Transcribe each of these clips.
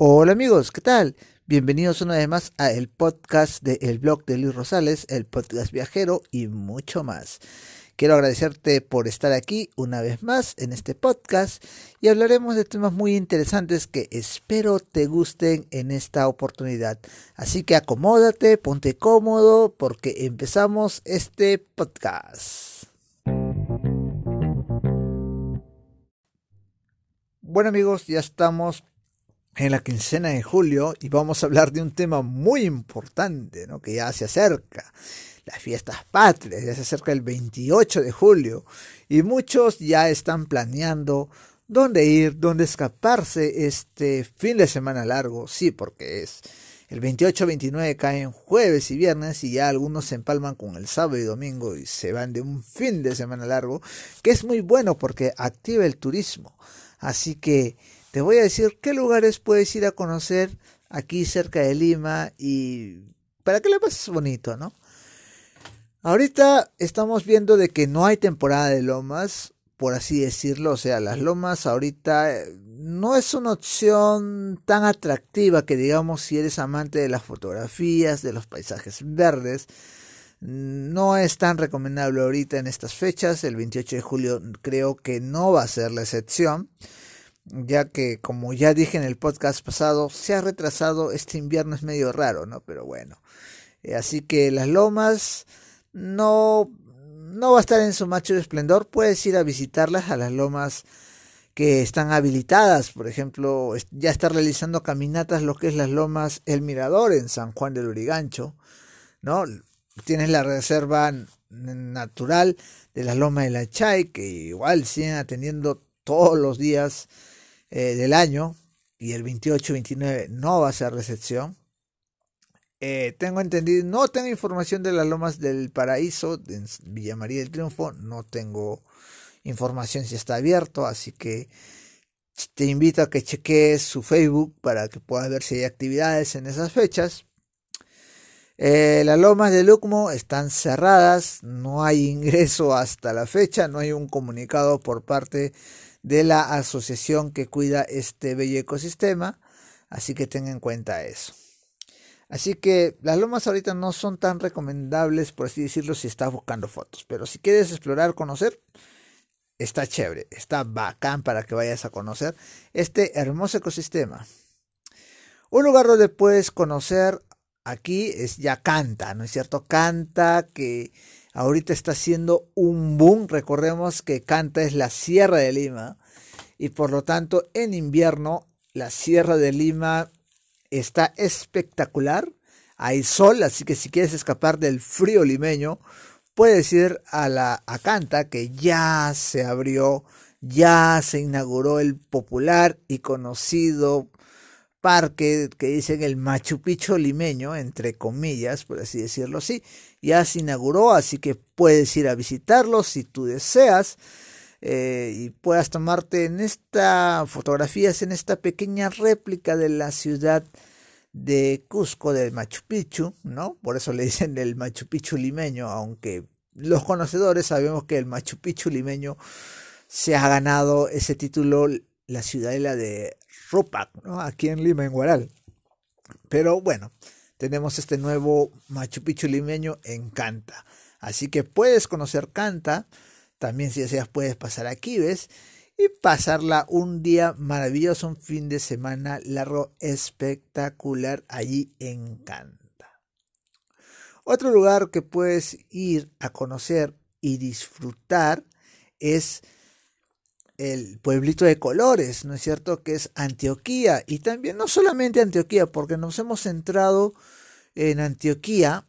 Hola amigos, ¿qué tal? Bienvenidos una vez más a el podcast de El blog de Luis Rosales, el podcast viajero y mucho más. Quiero agradecerte por estar aquí una vez más en este podcast y hablaremos de temas muy interesantes que espero te gusten en esta oportunidad. Así que acomódate, ponte cómodo porque empezamos este podcast. Bueno amigos, ya estamos en la quincena de julio y vamos a hablar de un tema muy importante, ¿no? que ya se acerca, las fiestas patrias, ya se acerca el 28 de julio y muchos ya están planeando dónde ir, dónde escaparse este fin de semana largo, sí, porque es el 28-29 caen jueves y viernes y ya algunos se empalman con el sábado y domingo y se van de un fin de semana largo, que es muy bueno porque activa el turismo. Así que te voy a decir qué lugares puedes ir a conocer aquí cerca de Lima y para que le pases bonito, ¿no? Ahorita estamos viendo de que no hay temporada de lomas, por así decirlo, o sea, las lomas ahorita eh, no es una opción tan atractiva que digamos si eres amante de las fotografías, de los paisajes verdes, no es tan recomendable ahorita en estas fechas, el 28 de julio creo que no va a ser la excepción ya que como ya dije en el podcast pasado, se ha retrasado, este invierno es medio raro, ¿no? Pero bueno, eh, así que las lomas no, no va a estar en su macho de esplendor, puedes ir a visitarlas a las lomas que están habilitadas, por ejemplo, ya está realizando caminatas lo que es las lomas El Mirador en San Juan del Urigancho, ¿no? Tienes la reserva natural de las lomas de la Chay, que igual siguen atendiendo todos los días eh, del año y el 28-29 no va a ser recepción. Eh, tengo entendido, no tengo información de las lomas del paraíso en Villa María del Triunfo, no tengo información si está abierto, así que te invito a que cheques su Facebook para que puedas ver si hay actividades en esas fechas. Eh, las lomas de Lucmo están cerradas, no hay ingreso hasta la fecha, no hay un comunicado por parte de la asociación que cuida este bello ecosistema, así que tengan en cuenta eso. Así que las lomas ahorita no son tan recomendables, por así decirlo, si estás buscando fotos, pero si quieres explorar, conocer, está chévere, está bacán para que vayas a conocer este hermoso ecosistema. Un lugar donde puedes conocer aquí es ya Canta, ¿no es cierto? Canta que ahorita está haciendo un boom. Recordemos que Canta es la Sierra de Lima y por lo tanto en invierno la Sierra de Lima está espectacular. Hay sol, así que si quieres escapar del frío limeño, puedes ir a la a Canta que ya se abrió, ya se inauguró el popular y conocido parque que dicen el Machu Picchu limeño, entre comillas, por así decirlo así, ya se inauguró, así que puedes ir a visitarlo si tú deseas eh, y puedas tomarte en esta fotografías en esta pequeña réplica de la ciudad de Cusco del Machu Picchu, ¿no? Por eso le dicen el Machu Picchu limeño, aunque los conocedores sabemos que el Machu Picchu limeño se ha ganado ese título la ciudadela de Rupac, ¿no? aquí en Lima, en Guaral. Pero bueno, tenemos este nuevo Machu Picchu limeño en Canta. Así que puedes conocer Canta, también si deseas puedes pasar aquí, ¿ves? Y pasarla un día maravilloso, un fin de semana largo, espectacular allí en Canta. Otro lugar que puedes ir a conocer y disfrutar es el pueblito de colores, ¿no es cierto? Que es Antioquía. Y también no solamente Antioquía, porque nos hemos centrado en Antioquía,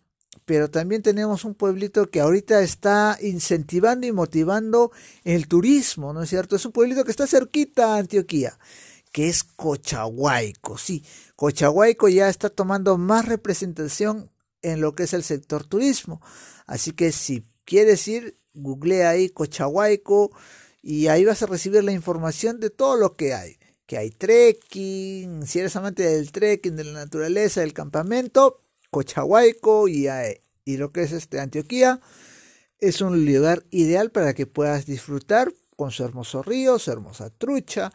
pero también tenemos un pueblito que ahorita está incentivando y motivando el turismo, ¿no es cierto? Es un pueblito que está cerquita a Antioquía, que es Cochahuayco. Sí, Cochahuayco ya está tomando más representación en lo que es el sector turismo. Así que si quieres ir, googlea ahí Cochahuayco y ahí vas a recibir la información de todo lo que hay. Que hay trekking, si eres amante del trekking, de la naturaleza, del campamento, Cochahuayco y, y lo que es este es un lugar ideal para que puedas disfrutar con su hermoso río, su hermosa trucha,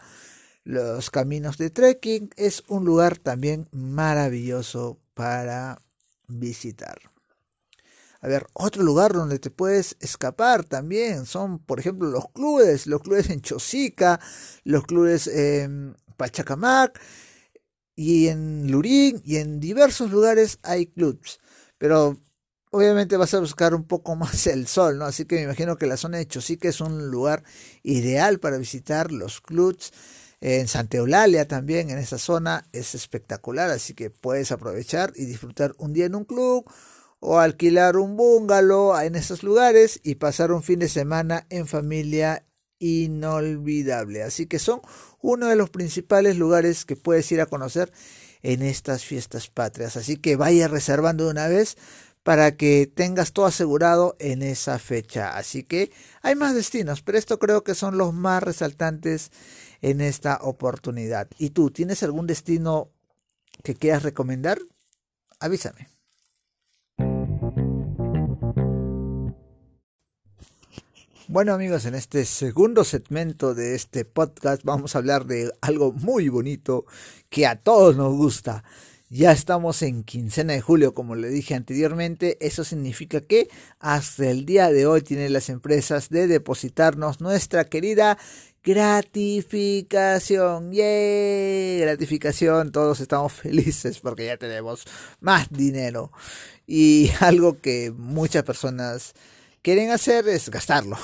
los caminos de trekking, es un lugar también maravilloso para visitar. A ver, otro lugar donde te puedes escapar también son, por ejemplo, los clubes, los clubes en Chosica, los clubes en Pachacamac y en Lurín y en diversos lugares hay clubs. Pero obviamente vas a buscar un poco más el sol, ¿no? Así que me imagino que la zona de Chosica es un lugar ideal para visitar los clubs. En Santa Eulalia también, en esa zona, es espectacular, así que puedes aprovechar y disfrutar un día en un club o alquilar un bungalow en esos lugares y pasar un fin de semana en familia inolvidable. Así que son uno de los principales lugares que puedes ir a conocer en estas fiestas patrias. Así que vaya reservando de una vez para que tengas todo asegurado en esa fecha. Así que hay más destinos, pero esto creo que son los más resaltantes en esta oportunidad. ¿Y tú tienes algún destino que quieras recomendar? Avísame. Bueno amigos, en este segundo segmento de este podcast vamos a hablar de algo muy bonito que a todos nos gusta. Ya estamos en quincena de julio, como le dije anteriormente. Eso significa que hasta el día de hoy tienen las empresas de depositarnos nuestra querida gratificación. ¡Yay! Gratificación. Todos estamos felices porque ya tenemos más dinero. Y algo que muchas personas quieren hacer es gastarlo.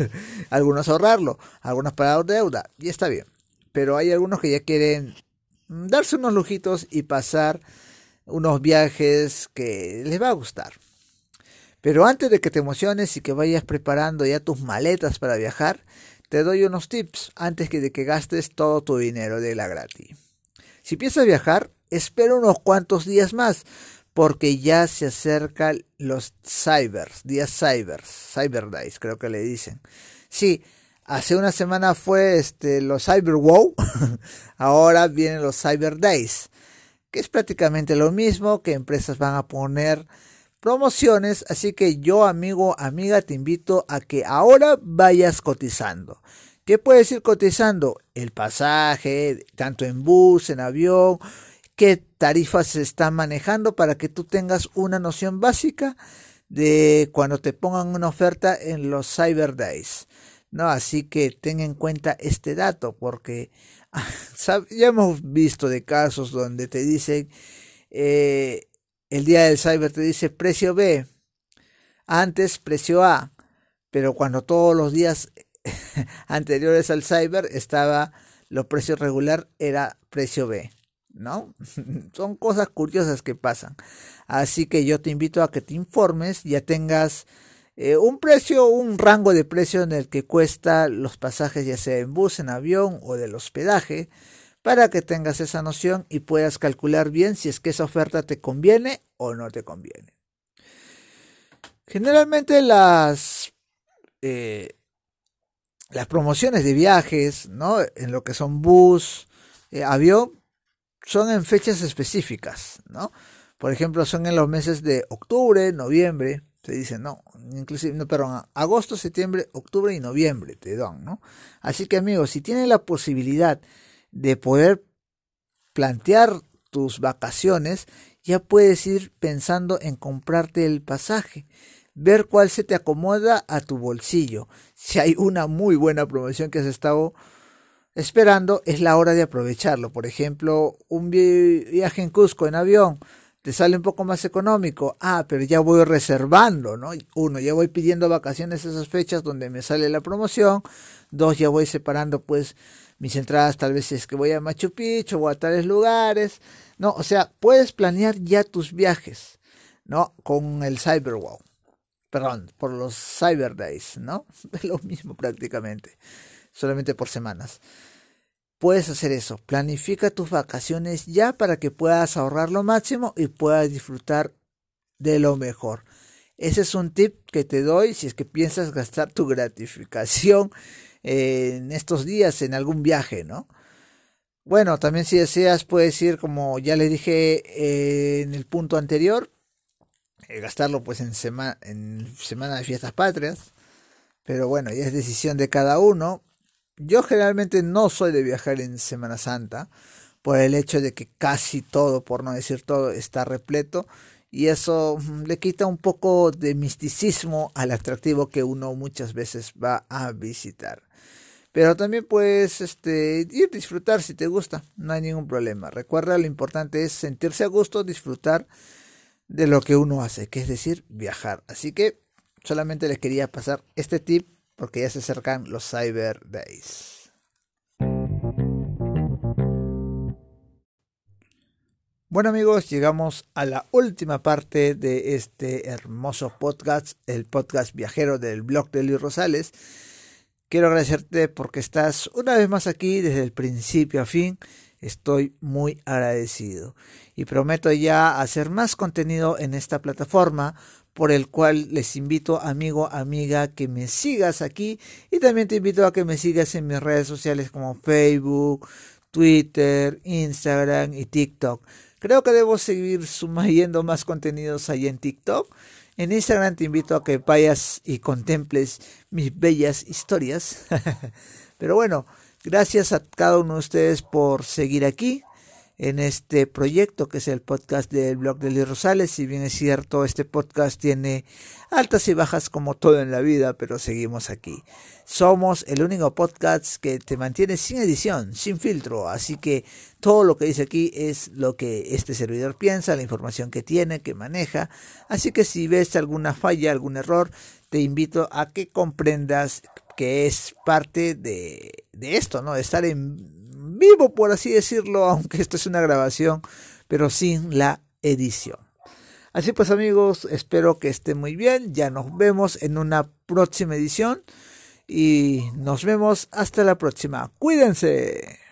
algunos ahorrarlo, algunos pagar deuda, y está bien. Pero hay algunos que ya quieren darse unos lujitos y pasar unos viajes que les va a gustar. Pero antes de que te emociones y que vayas preparando ya tus maletas para viajar, te doy unos tips antes de que gastes todo tu dinero de la gratis. Si piensas viajar, espera unos cuantos días más, porque ya se acercan los cybers, días cybers, cyber days, creo que le dicen. Sí, hace una semana fue este los cyber wow, ahora vienen los cyber days, que es prácticamente lo mismo que empresas van a poner promociones, así que yo amigo, amiga, te invito a que ahora vayas cotizando. ¿Qué puedes ir cotizando? El pasaje, tanto en bus, en avión, qué tarifas se están manejando para que tú tengas una noción básica de cuando te pongan una oferta en los Cyber Days. ¿no? Así que ten en cuenta este dato porque ya hemos visto de casos donde te dicen eh, el día del cyber te dice precio B, antes precio A, pero cuando todos los días anteriores al cyber estaba lo precio regular era precio B. ¿no? Son cosas curiosas que pasan. Así que yo te invito a que te informes, ya tengas eh, un precio, un rango de precio en el que cuesta los pasajes, ya sea en bus, en avión o del hospedaje, para que tengas esa noción y puedas calcular bien si es que esa oferta te conviene o no te conviene. Generalmente las eh, las promociones de viajes, ¿no? En lo que son bus, eh, avión, son en fechas específicas, ¿no? Por ejemplo, son en los meses de octubre, noviembre, se dice, no, inclusive, no, perdón, agosto, septiembre, octubre y noviembre te dan, ¿no? Así que amigos, si tienes la posibilidad de poder plantear tus vacaciones, ya puedes ir pensando en comprarte el pasaje, ver cuál se te acomoda a tu bolsillo. Si hay una muy buena promoción que has estado esperando, es la hora de aprovecharlo. Por ejemplo, un viaje en Cusco en avión te sale un poco más económico. Ah, pero ya voy reservando, ¿no? Uno, ya voy pidiendo vacaciones esas fechas donde me sale la promoción. Dos, ya voy separando pues mis entradas tal vez es que voy a Machu Picchu o a tales lugares. No, o sea, puedes planear ya tus viajes, ¿no? Con el Cyberwow. Perdón, por los Cyber Days, ¿no? Es lo mismo prácticamente solamente por semanas. Puedes hacer eso, planifica tus vacaciones ya para que puedas ahorrar lo máximo y puedas disfrutar de lo mejor. Ese es un tip que te doy si es que piensas gastar tu gratificación en estos días en algún viaje, ¿no? Bueno, también si deseas puedes ir, como ya le dije eh, en el punto anterior, eh, gastarlo pues en, en semana de fiestas patrias. Pero bueno, ya es decisión de cada uno yo generalmente no soy de viajar en Semana Santa por el hecho de que casi todo, por no decir todo, está repleto y eso mm, le quita un poco de misticismo al atractivo que uno muchas veces va a visitar. Pero también puedes este, ir disfrutar si te gusta, no hay ningún problema. Recuerda, lo importante es sentirse a gusto, disfrutar de lo que uno hace, que es decir, viajar. Así que solamente les quería pasar este tip porque ya se acercan los Cyber Days. Bueno amigos, llegamos a la última parte de este hermoso podcast, el podcast viajero del blog de Luis Rosales. Quiero agradecerte porque estás una vez más aquí desde el principio a fin. Estoy muy agradecido y prometo ya hacer más contenido en esta plataforma por el cual les invito amigo, amiga, que me sigas aquí y también te invito a que me sigas en mis redes sociales como Facebook, Twitter, Instagram y TikTok. Creo que debo seguir sumayendo más contenidos ahí en TikTok. En Instagram te invito a que vayas y contemples mis bellas historias. Pero bueno, gracias a cada uno de ustedes por seguir aquí en este proyecto que es el podcast del blog de Luis Rosales. Si bien es cierto, este podcast tiene altas y bajas como todo en la vida, pero seguimos aquí. Somos el único podcast que te mantiene sin edición, sin filtro, así que todo lo que dice aquí es lo que este servidor piensa, la información que tiene, que maneja. Así que si ves alguna falla, algún error, te invito a que comprendas que es parte de, de esto, ¿no? De estar en vivo, por así decirlo, aunque esto es una grabación, pero sin la edición. Así pues amigos, espero que estén muy bien, ya nos vemos en una próxima edición y nos vemos hasta la próxima. Cuídense.